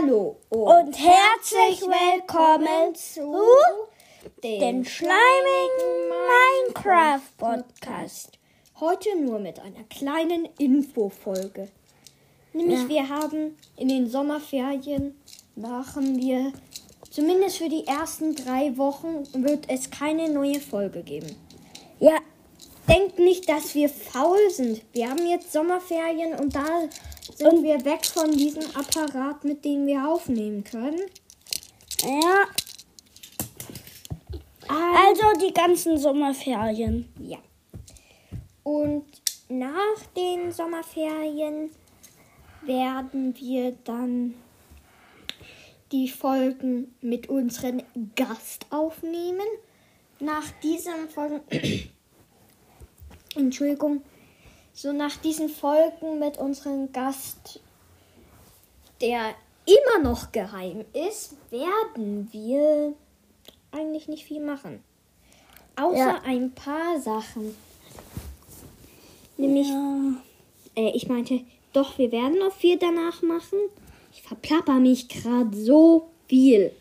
Hallo und herzlich willkommen zu den schleimigen Minecraft Podcast. Heute nur mit einer kleinen Infofolge. Nämlich Ja. wir haben in den Sommerferien machen wir zumindest für die ersten drei Wochen wird es keine neue Folge geben. Ja, Denkt nicht, dass wir faul sind. Wir haben jetzt Sommerferien und da sind wir weg von diesem Apparat, mit dem wir aufnehmen können. ja. Also die ganzen Sommerferien. Ja. Und nach den Sommerferien werden wir dann die Folgen mit unserem Gast aufnehmen. Nach diesen Folgen, Entschuldigung, so nach diesen Folgen mit unserem Gast, der immer noch geheim ist, werden wir eigentlich nicht viel machen. Außer Ja. ein paar Sachen. Nämlich, Ja. äh, ich meinte, doch, wir werden noch viel danach machen. Ich verplapper mich gerade so viel.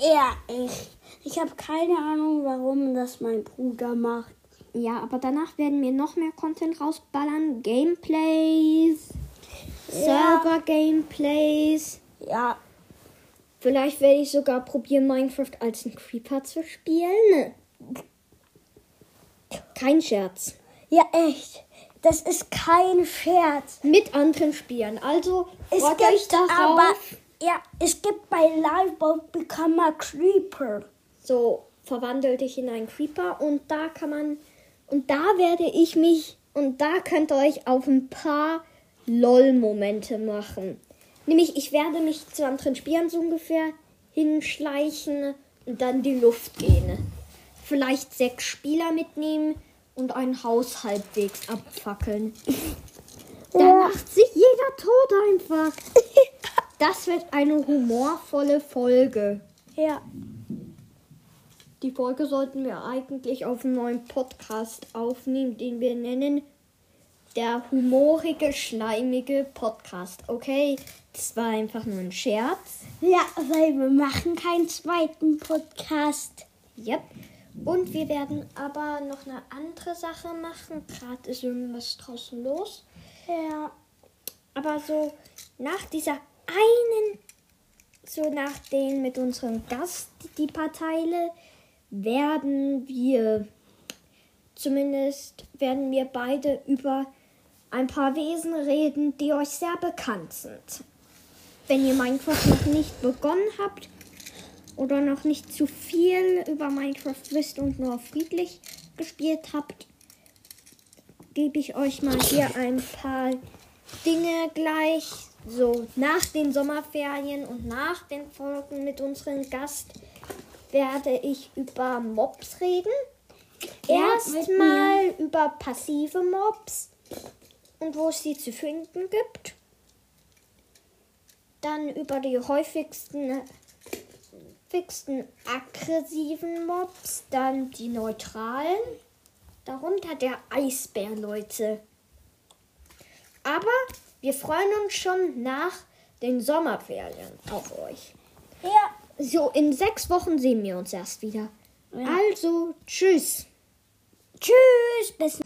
Ja, ich. Ich habe keine Ahnung, warum das mein Bruder macht. Ja, aber danach werden wir noch mehr Content rausballern. Gameplays, Ja. Server-Gameplays. Ja, Vielleicht werde ich sogar probieren, Minecraft als ein Creeper zu spielen. Kein Scherz. ja, echt. Das ist kein Scherz. Mit anderen Spielern. Also, Es freut euch gibt darauf. aber. Ja, es gibt bei Liveboat Become a Creeper. So, verwandel dich in einen Creeper und da kann man, und da werde ich mich, und da könnt ihr euch auf ein paar LOL-Momente machen. Nämlich, ich werde mich zu anderen Spielern so ungefähr hinschleichen und dann die Luft gehen. Vielleicht sechs Spieler mitnehmen und ein Haus halbwegs abfackeln. Da Ja. macht sich jeder tot einfach. Das wird eine humorvolle Folge. Ja. Die Folge sollten wir eigentlich auf einen neuen Podcast aufnehmen, den wir nennen der humorige, schleimige Podcast. Okay, das war einfach nur ein Scherz. Ja, weil wir machen keinen zweiten Podcast. Yep. Und wir werden aber noch eine andere Sache machen. Gerade ist irgendwas draußen los. Ja. Aber so nach dieser einen, so nach den mit unserem Gast, die paar Teile, werden wir, zumindest werden wir beide über ein paar Wesen reden, die euch sehr bekannt sind. Wenn ihr Minecraft noch nicht begonnen habt oder noch nicht zu viel über Minecraft wisst und nur friedlich gespielt habt, gebe ich euch mal hier ein paar Dinge gleich. So, nach den Sommerferien und nach den Folgen mit unserem Gast werde ich über Mobs reden. Ja, Erstmal über passive Mobs und wo es sie zu finden gibt. Dann über die häufigsten häufigsten aggressiven Mobs, dann die neutralen, darunter der Eisbär, Leute. Aber wir freuen uns schon nach den Sommerferien auf euch. Ja. So, in sechs Wochen sehen wir uns erst wieder. Ja. Also, tschüss. Tschüss. Bis